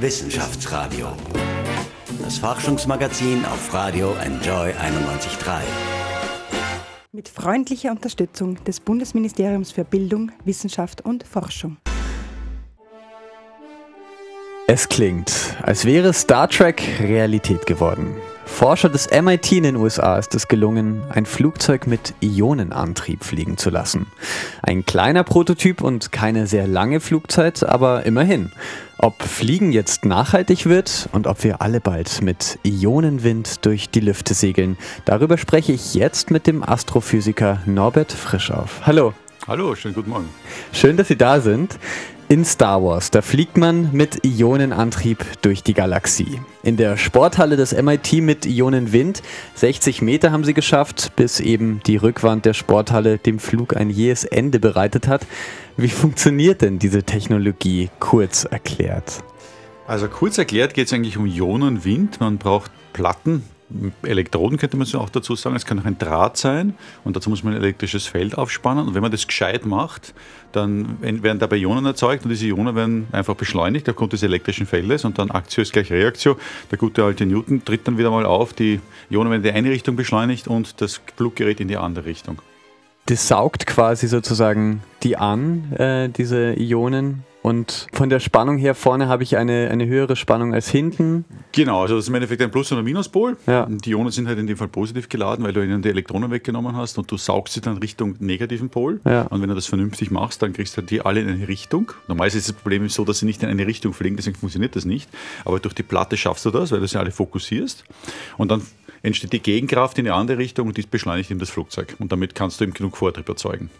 Wissenschaftsradio. Das Forschungsmagazin auf Radio Enjoy 91.3. Mit freundlicher Unterstützung des Bundesministeriums für Bildung, Wissenschaft und Forschung. Es klingt, als wäre Star Trek Realität geworden. Forscher des MIT in den USA ist es gelungen, ein Flugzeug mit Ionenantrieb fliegen zu lassen. Ein kleiner Prototyp und keine sehr lange Flugzeit, aber immerhin. Ob Fliegen jetzt nachhaltig wird und ob wir alle bald mit Ionenwind durch die Lüfte segeln, darüber spreche ich jetzt mit dem Astrophysiker Norbert Frischauf. Hallo. Hallo, schönen guten Morgen. Schön, dass Sie da sind. In Star Wars, da fliegt man mit Ionenantrieb durch die Galaxie. In der Sporthalle des MIT mit Ionenwind, 60 Meter haben sie geschafft, bis eben die Rückwand der Sporthalle dem Flug ein jähes Ende bereitet hat. Wie funktioniert denn diese Technologie, kurz erklärt? Also kurz erklärt geht es eigentlich um Ionenwind. Man braucht Platten, Elektroden könnte man so auch dazu sagen. Es kann auch ein Draht sein und dazu muss man ein elektrisches Feld aufspannen. Und wenn man das gescheit macht, dann werden dabei Ionen erzeugt und diese Ionen werden einfach beschleunigt aufgrund des elektrischen Feldes und dann Aktio ist gleich Reaktio. Der gute alte Newton tritt dann wieder mal auf. Die Ionen werden in die eine Richtung beschleunigt und das Fluggerät in die andere Richtung. Das saugt quasi sozusagen die an, äh, diese Ionen, und von der Spannung her vorne habe ich eine, eine höhere Spannung als hinten. Genau, also das ist im Endeffekt ein Plus- und ein Minuspol. Ja. Die Ionen sind halt in dem Fall positiv geladen, weil du ihnen die Elektronen weggenommen hast und du saugst sie dann Richtung negativen Pol. Ja. Und wenn du das vernünftig machst, dann kriegst du die alle in eine Richtung. Normalerweise ist das Problem so, dass sie nicht in eine Richtung fliegen, deswegen funktioniert das nicht. Aber durch die Platte schaffst du das, weil du sie alle fokussierst. Und dann entsteht die Gegenkraft in eine andere Richtung und die beschleunigt eben das Flugzeug. Und damit kannst du eben genug Vortrieb erzeugen.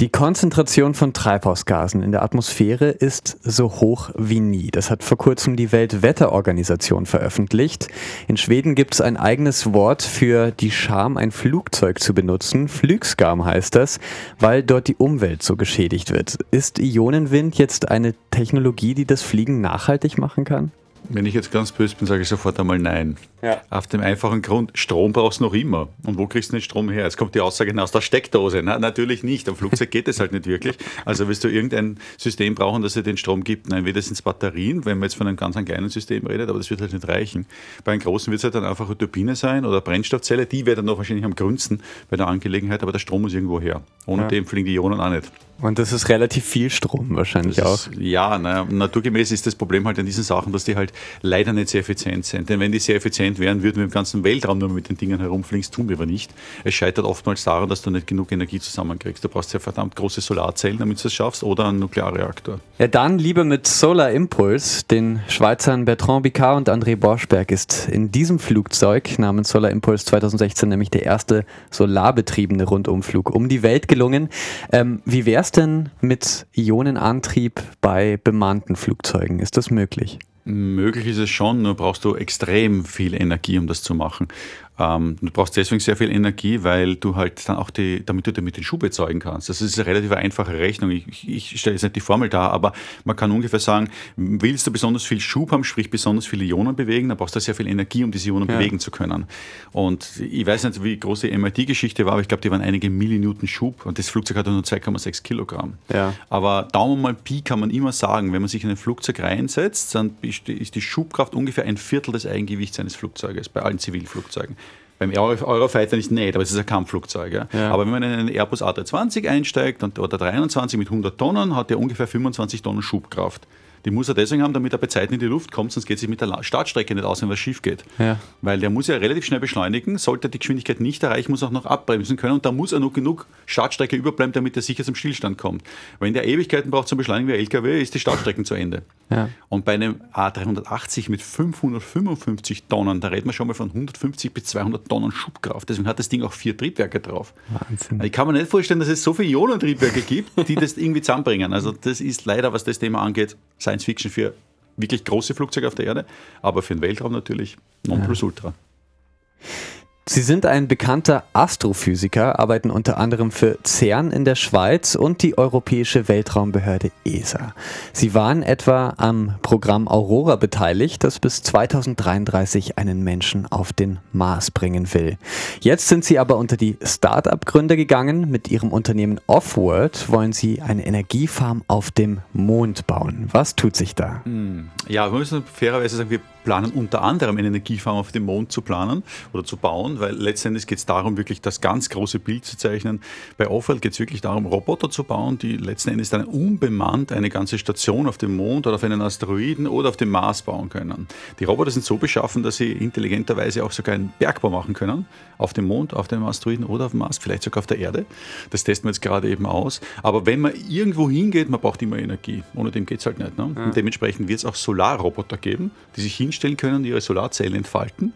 Die Konzentration von Treibhausgasen in der Atmosphäre ist so hoch wie nie. Das hat vor kurzem die Weltwetterorganisation veröffentlicht. In Schweden gibt es ein eigenes Wort für die Scham, ein Flugzeug zu benutzen. Flugskam heißt das, weil dort die Umwelt so geschädigt wird. Ist Ionenwind jetzt eine Technologie, die das Fliegen nachhaltig machen kann? Wenn ich jetzt ganz böse bin, sage ich sofort einmal nein. Ja. Auf dem einfachen Grund, Strom brauchst du noch immer. Und wo kriegst du den Strom her? Jetzt kommt die Aussage aus der Steckdose. Na, natürlich nicht. Am Flugzeug geht es halt nicht wirklich. Also wirst du irgendein System brauchen, das dir den Strom gibt. Nein, sind es Batterien, wenn man jetzt von einem ganz kleinen System redet, aber das wird halt nicht reichen. Bei einem großen wird es halt dann einfach eine Turbine sein oder Brennstoffzelle. Die wäre dann noch wahrscheinlich am grünsten bei der Angelegenheit, aber der Strom muss irgendwo her. Ohne Ja. dem fliegen die Ionen auch nicht. Und das ist relativ viel Strom wahrscheinlich Das auch. ist, ja, naja, naturgemäß ist das Problem halt an diesen Sachen, dass die halt leider nicht sehr effizient sind. Denn wenn die sehr effizient wären, würden wir im ganzen Weltraum nur mit den Dingen herumfliegen. Das tun wir aber nicht. Es scheitert oftmals daran, dass du nicht genug Energie zusammenkriegst. Du brauchst ja verdammt große Solarzellen, damit du das schaffst, oder einen Nuklearreaktor. Ja, dann lieber mit Solar Impulse. Den Schweizern Bertrand Picard und André Borschberg ist in diesem Flugzeug namens Solar Impulse 2016 nämlich der erste solarbetriebene Rundumflug um die Welt gelungen. Ähm, wie wäre es denn mit Ionenantrieb bei bemannten Flugzeugen? Ist das möglich? Möglich ist es schon, nur brauchst du extrem viel Energie, um das zu machen. Ähm, du brauchst deswegen sehr viel Energie, weil du halt dann auch die, damit du damit den Schub erzeugen kannst. Das ist eine relativ einfache Rechnung. Ich, ich stelle jetzt nicht die Formel dar, aber man kann ungefähr sagen, willst du besonders viel Schub haben, sprich besonders viele Ionen bewegen, dann brauchst du sehr viel Energie, um diese Ionen Ja. bewegen zu können. Und ich weiß nicht, wie groß die MIT-Geschichte war, aber ich glaube, die waren einige Millinewton Schub und das Flugzeug hatte nur 2,6 Kilogramm. Ja. Aber Daumen mal Pi kann man immer sagen, wenn man sich in ein Flugzeug reinsetzt, dann ist die- ist die Schubkraft ungefähr ein Viertel des Eigengewichts eines Flugzeuges bei allen Zivilflugzeugen. Beim Euro- Eurofighter nicht, nicht, aber es ist ein Kampfflugzeug. Ja. Ja. Aber wenn man in einen Airbus A320 einsteigt und, oder 23 mit 100 Tonnen, hat der ungefähr 25 Tonnen Schubkraft. Die muss er deswegen haben, damit er bei Zeiten in die Luft kommt, sonst geht sich mit der Startstrecke nicht aus, wenn was schief geht. Ja. Weil der muss ja relativ schnell beschleunigen, sollte er die Geschwindigkeit nicht erreichen, muss er auch noch abbremsen können und da muss er noch genug Startstrecke überbleiben, damit er sicher zum Stillstand kommt. Wenn der Ewigkeiten braucht zum Beschleunigen wie ein LKW, ist die Startstrecke zu Ende. Ja. Und bei einem A380 mit 555 Tonnen, da reden wir schon mal von 150 bis 200 Tonnen Schubkraft. Deswegen hat das Ding auch vier Triebwerke drauf. Wahnsinn. Ich kann mir nicht vorstellen, dass es so viele Ionentriebwerke gibt, die das irgendwie zusammenbringen. Also das ist leider, was das Thema angeht, Science Fiction für wirklich große Flugzeuge auf der Erde, aber für den Weltraum natürlich Nonplusultra. Sie sind ein bekannter Astrophysiker, arbeiten unter anderem für CERN in der Schweiz und die Europäische Weltraumbehörde ESA. Sie waren etwa am Programm Aurora beteiligt, das bis 2033 einen Menschen auf den Mars bringen will. Jetzt sind Sie aber unter die Start-up-Gründer gegangen. Mit Ihrem Unternehmen Offworld wollen Sie eine Energiefarm auf dem Mond bauen. Was tut sich da? Hm. Ja, wir müssen fairerweise sagen, wir planen unter anderem eine Energiefarm auf dem Mond zu planen oder zu bauen, weil letztendlich geht es darum, wirklich das ganz große Bild zu zeichnen. Bei Offworld geht es wirklich darum, Roboter zu bauen, die letzten Endes dann unbemannt eine ganze Station auf dem Mond oder auf einen Asteroiden oder auf dem Mars bauen können. Die Roboter sind so beschaffen, dass sie intelligenterweise auch sogar einen Bergbau machen können, auf dem Mond, auf dem Asteroiden oder auf dem Mars, vielleicht sogar auf der Erde. Das testen wir jetzt gerade eben aus. Aber wenn man irgendwo hingeht, man braucht immer Energie. Ohne dem geht es halt nicht. Ne? Ja. Und dementsprechend wird es auch Solarroboter geben, die sich hinstellen können und ihre Solarzellen entfalten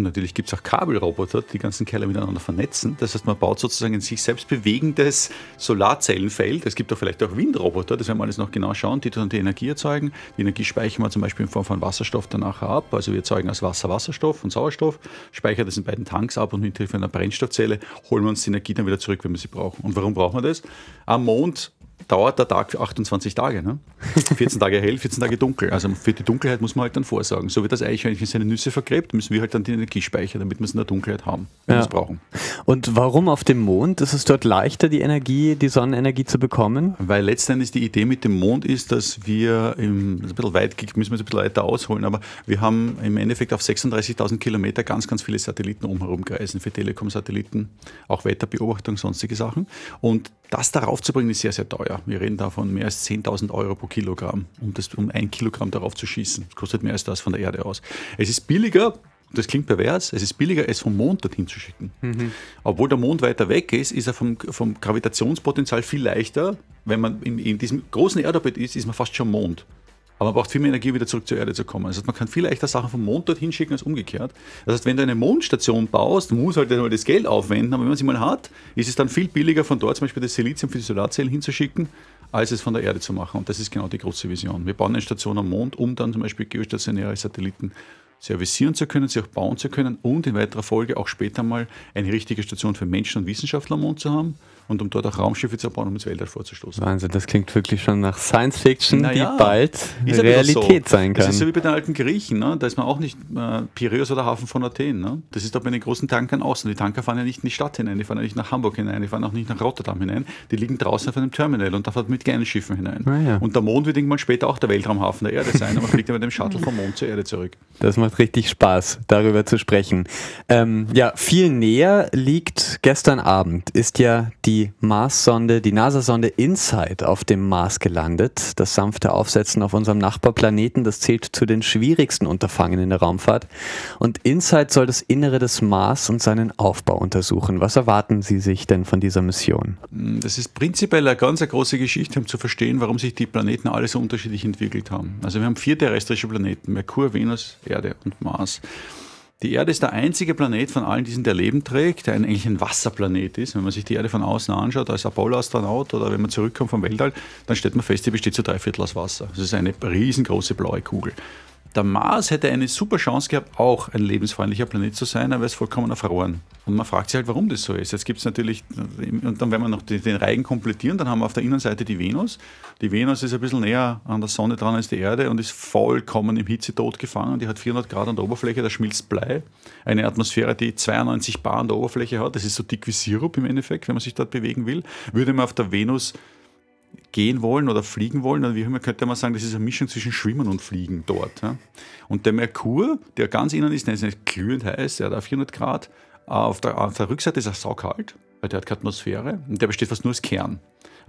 und natürlich gibt es auch Kabelroboter, die ganzen Kerle miteinander vernetzen. Das heißt, man baut sozusagen ein sich selbst bewegendes Solarzellenfeld. Es gibt auch vielleicht auch Windroboter, das werden wir alles noch genau schauen, die dann die Energie erzeugen. Die Energie speichern wir zum Beispiel in Form von Wasserstoff danach ab. Also wir erzeugen aus Wasser Wasserstoff und Sauerstoff, speichern das in beiden Tanks ab und mit Hilfe einer Brennstoffzelle holen wir uns die Energie dann wieder zurück, wenn wir sie brauchen. Und warum brauchen wir das? Am Mond dauert der Tag für 28 Tage. Ne? 14 Tage hell, 14 Tage dunkel. Also für die Dunkelheit muss man halt dann vorsorgen. So wie das Eichhörnchen seine Nüsse vergräbt, müssen wir halt dann die Energie speichern, damit wir es in der Dunkelheit haben, wenn ja. wir es brauchen. Und warum auf dem Mond? Ist es dort leichter, die Energie, die Sonnenenergie zu bekommen? Weil letztendlich die Idee mit dem Mond ist, dass wir, im, ein bisschen weit, müssen wir es ein bisschen weiter ausholen, aber wir haben im Endeffekt auf 36.000 Kilometer ganz, ganz viele Satelliten umherum kreisen, für Telekom-Satelliten, auch Wetterbeobachtung, sonstige Sachen. Und das darauf zu bringen, ist sehr, sehr teuer. Wir reden da von mehr als 10.000 Euro pro Kilogramm, um, das, um ein Kilogramm darauf zu schießen. Das kostet mehr als das von der Erde aus. Es ist billiger, das klingt pervers, es ist billiger, es vom Mond dorthin zu schicken. Mhm. Obwohl der Mond weiter weg ist, ist er vom, vom Gravitationspotenzial viel leichter. Wenn man in, in diesem großen Erdorbit ist, ist man fast schon Mond. Aber man braucht viel mehr Energie, wieder zurück zur Erde zu kommen. Das heißt, man kann viel leichter Sachen vom Mond dorthin schicken als umgekehrt. Das heißt, wenn du eine Mondstation baust, muss halt mal das Geld aufwenden, aber wenn man sie mal hat, ist es dann viel billiger, von dort zum Beispiel das Silizium für die Solarzellen hinzuschicken, als es von der Erde zu machen. Und das ist genau die große Vision. Wir bauen eine Station am Mond, um dann zum Beispiel geostationäre Satelliten servicieren zu können, sie auch bauen zu können und in weiterer Folge auch später mal eine richtige Station für Menschen und Wissenschaftler am Mond zu haben und um dort auch Raumschiffe zu bauen, um ins Weltall vorzustoßen. Wahnsinn, das klingt wirklich schon nach Science Fiction, naja, die bald Realität so. sein kann. Das ist so wie bei den alten Griechen, ne? da ist man auch nicht äh, Piräus oder Hafen von Athen. Ne? Das ist doch bei den großen Tankern so. Die Tanker fahren ja nicht in die Stadt hinein, die fahren ja nicht nach Hamburg hinein, die fahren auch nicht nach Rotterdam hinein, die liegen draußen auf einem Terminal und da fährt mit kleinen Schiffen hinein. Ah, ja. Und der Mond wird irgendwann später auch der Weltraumhafen der Erde sein, aber man fliegt ja mit dem Shuttle vom Mond zur Erde zurück. Das macht richtig Spaß, darüber zu sprechen. Ähm, ja, viel näher liegt gestern Abend, ist ja die Mars-Sonde Sonde, die NASA-Sonde InSight auf dem Mars gelandet. Das sanfte Aufsetzen auf unserem Nachbarplaneten, das zählt zu den schwierigsten Unterfangen in der Raumfahrt. Und InSight soll das Innere des Mars und seinen Aufbau untersuchen. Was erwarten Sie sich denn von dieser Mission? Das ist prinzipiell eine ganz große Geschichte, um zu verstehen, warum sich die Planeten alle so unterschiedlich entwickelt haben. Also wir haben vier terrestrische Planeten, Merkur, Venus, Erde und Mars. Die Erde ist der einzige Planet von allen diesen, der Leben trägt, der eigentlich ein Wasserplanet ist. Wenn man sich die Erde von außen anschaut, als Apollo-Astronaut oder wenn man zurückkommt vom Weltall, dann stellt man fest, sie besteht zu drei Viertel aus Wasser. Das ist eine riesengroße blaue Kugel. Der Mars hätte eine super Chance gehabt, auch ein lebensfreundlicher Planet zu sein, aber er ist vollkommen erfroren. Und man fragt sich halt, warum das so ist. Jetzt gibt es natürlich, und dann, wenn wir noch den Reigen komplettieren, dann haben wir auf der Innenseite die Venus. Die Venus ist ein bisschen näher an der Sonne dran als die Erde und ist vollkommen im Hitzetod gefangen. Die hat 400 Grad an der Oberfläche, da schmilzt Blei. Eine Atmosphäre, die 92 Bar an der Oberfläche hat. Das ist so dick wie Sirup im Endeffekt, wenn man sich dort bewegen will. Würde man auf der Venus gehen wollen oder fliegen wollen, dann wie immer könnte man sagen, das ist eine Mischung zwischen Schwimmen und Fliegen dort. Ja. Und der Merkur, der ganz innen ist, der ist nicht glühend heiß, der hat auf 400 Grad. Auf der, auf der Rückseite ist er saukalt, weil der hat keine Atmosphäre und der besteht fast nur aus Kern.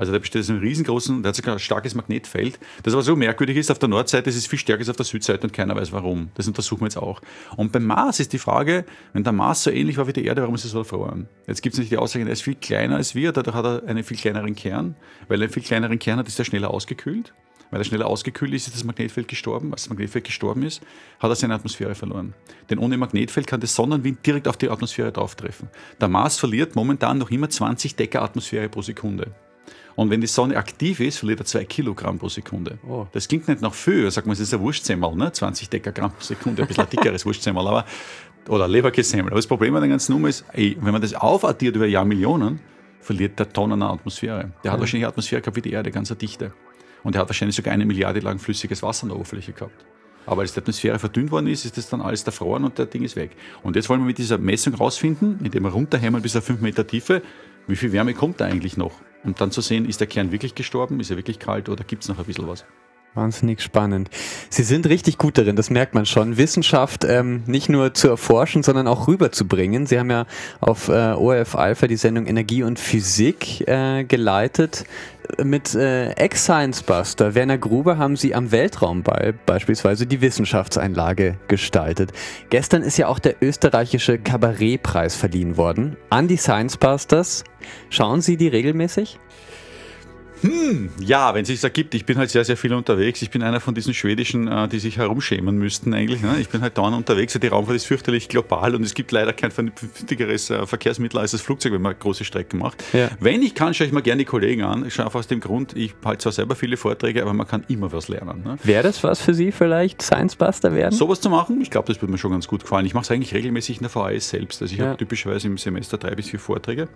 Also der besteht einem riesengroßen, der hat sogar ein starkes Magnetfeld. Das aber so merkwürdig ist, auf der Nordseite ist es viel stärker als auf der Südseite und keiner weiß warum. Das untersuchen wir jetzt auch. Und beim Mars ist die Frage, wenn der Mars so ähnlich war wie die Erde, warum ist es so verloren? Jetzt gibt es nicht die Aussage, er ist viel kleiner als wir, dadurch hat er einen viel kleineren Kern. Weil er einen viel kleineren Kern hat, ist er schneller ausgekühlt. Weil er schneller ausgekühlt ist, ist das Magnetfeld gestorben. Als das Magnetfeld gestorben ist, hat er seine Atmosphäre verloren. Denn ohne Magnetfeld kann der Sonnenwind direkt auf die Atmosphäre drauftreffen. Der Mars verliert momentan noch immer 20 Decker Atmosphäre pro Sekunde. Und wenn die Sonne aktiv ist, verliert er 2 Kilogramm pro Sekunde. Oh. Das klingt nicht nach viel. Sagt man, es ist ein Wurstsemmel, ne? 20 Dekagramm pro Sekunde, ein bisschen ein dickeres Wurstsemmel. Aber oder Leberkässemmel. Aber das Problem an der ganzen Nummer ist, ey, wenn man das aufaddiert über Jahrmillionen, verliert der Tonnen an Atmosphäre. Der hat Ja. wahrscheinlich Atmosphäre gehabt wie die Erde, ganz eine Dichte. Und er hat wahrscheinlich sogar eine Milliarde lang flüssiges Wasser an der Oberfläche gehabt. Aber als die Atmosphäre verdünnt worden ist, ist das dann alles erfroren und der Ding ist weg. Und jetzt wollen wir mit dieser Messung rausfinden, indem wir runterhämmern bis auf 5 Meter Tiefe, wie viel Wärme kommt da eigentlich noch? Und dann zu sehen, ist der Kern wirklich gestorben, ist er wirklich kalt oder gibt es noch ein bisschen was? Wahnsinnig spannend. Sie sind richtig gut darin, das merkt man schon. Wissenschaft ähm, nicht nur zu erforschen, sondern auch rüberzubringen. Sie haben ja auf äh, ORF Alpha die Sendung Energie und Physik äh, geleitet. Mit äh, Ex-Science Buster Werner Gruber haben Sie am Weltraumball beispielsweise die Wissenschaftseinlage gestaltet. Gestern ist ja auch der österreichische Kabarettpreis verliehen worden an die Science Busters. Schauen Sie die regelmäßig? Ja, wenn es sich ergibt. Ich bin halt sehr, sehr viel unterwegs. Ich bin einer von diesen Schwedischen, äh, die sich herumschämen müssten eigentlich. Ne? Ich bin halt dauernd unterwegs. Die Raumfahrt ist fürchterlich global und es gibt leider kein vernünftigeres äh, Verkehrsmittel als das Flugzeug, wenn man große Strecken macht. Ja. Wenn ich kann, schaue ich mir gerne die Kollegen an. Ich schaue einfach aus dem Grund, ich halte zwar selber viele Vorträge, aber man kann immer was lernen. Ne? Wäre das was für Sie vielleicht, Science Buster werden? Sowas zu machen, ich glaube, das würde mir schon ganz gut gefallen. Ich mache es eigentlich regelmäßig in der VHS selbst. Also ich Ja. habe typischerweise im Semester drei bis vier Vorträge.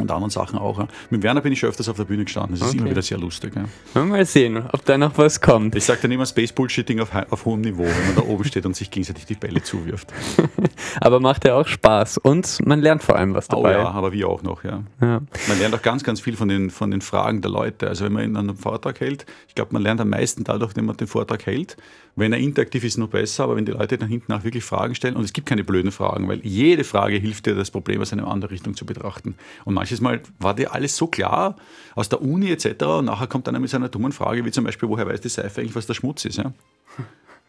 Und anderen Sachen auch. Mit Werner bin ich schon öfters auf der Bühne gestanden. Das ist Okay. immer wieder sehr lustig. Ja. Mal sehen, ob da noch was kommt. Ich sage dann immer Space Bullshitting auf, auf hohem Niveau, wenn man da oben steht und sich gegenseitig die Bälle zuwirft. Aber macht ja auch Spaß und man lernt vor allem was Oh dabei. ja, aber wir auch noch, ja. Ja. Man lernt auch ganz, ganz viel von den, von den Fragen der Leute. Also wenn man in einem Vortrag hält, ich glaube, man lernt am meisten dadurch, wenn man den Vortrag hält. Wenn er interaktiv ist, noch besser, aber wenn die Leute dann hinten auch wirklich Fragen stellen, und es gibt keine blöden Fragen, weil jede Frage hilft dir, das Problem aus einer anderen Richtung zu betrachten. Und manches Mal war dir alles so klar aus der Uni etc. Und nachher kommt einer mit seiner dummen Frage, wie zum Beispiel, woher weiß die Seife eigentlich, was der Schmutz ist? Ja?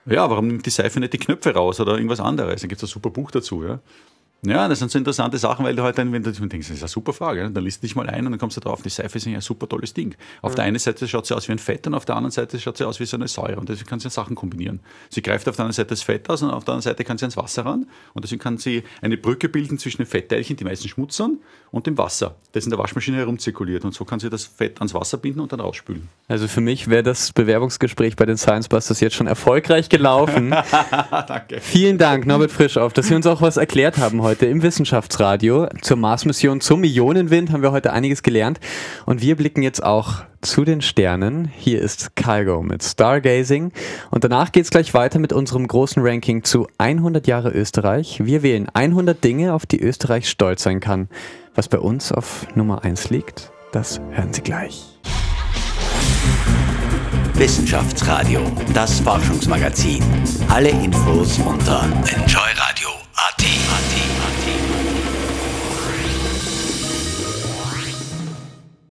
Ja, warum nimmt die Seife nicht die Knöpfe raus oder irgendwas anderes? Da gibt es ein super Buch dazu. Ja? Ja, das sind so interessante Sachen, weil du halt dann, wenn du denkst, das ist eine super Frage, dann liest du dich mal ein und dann kommst du drauf, die Seife ist ja ein super tolles Ding. Auf der einen Seite schaut sie aus wie ein Fett und auf der anderen Seite schaut sie aus wie so eine Säure und deswegen kann sie Sachen kombinieren. Sie greift auf der einen Seite das Fett aus und auf der anderen Seite kann sie ans Wasser ran und deswegen kann sie eine Brücke bilden zwischen den Fettteilchen, die meisten schmutzern, und dem Wasser, das in der Waschmaschine herumzirkuliert und so kann sie das Fett ans Wasser binden und dann rausspülen. Also für mich wäre das Bewerbungsgespräch bei den Science Busters jetzt schon erfolgreich gelaufen. Danke. Vielen Dank, Norbert Frischauf, dass Sie uns auch was erklärt haben heute im Wissenschaftsradio. Zur Mars-Mission zum Ionenwind haben wir heute einiges gelernt. Und wir blicken jetzt auch zu den Sternen. Hier ist Kygo mit Stargazing. Und danach geht's gleich weiter mit unserem großen Ranking zu 100 Jahre Österreich. Wir wählen 100 Dinge, auf die Österreich stolz sein kann. Was bei uns auf Nummer 1 liegt, das hören Sie gleich. Wissenschaftsradio, das Forschungsmagazin. Alle Infos unter enjoyradio.at.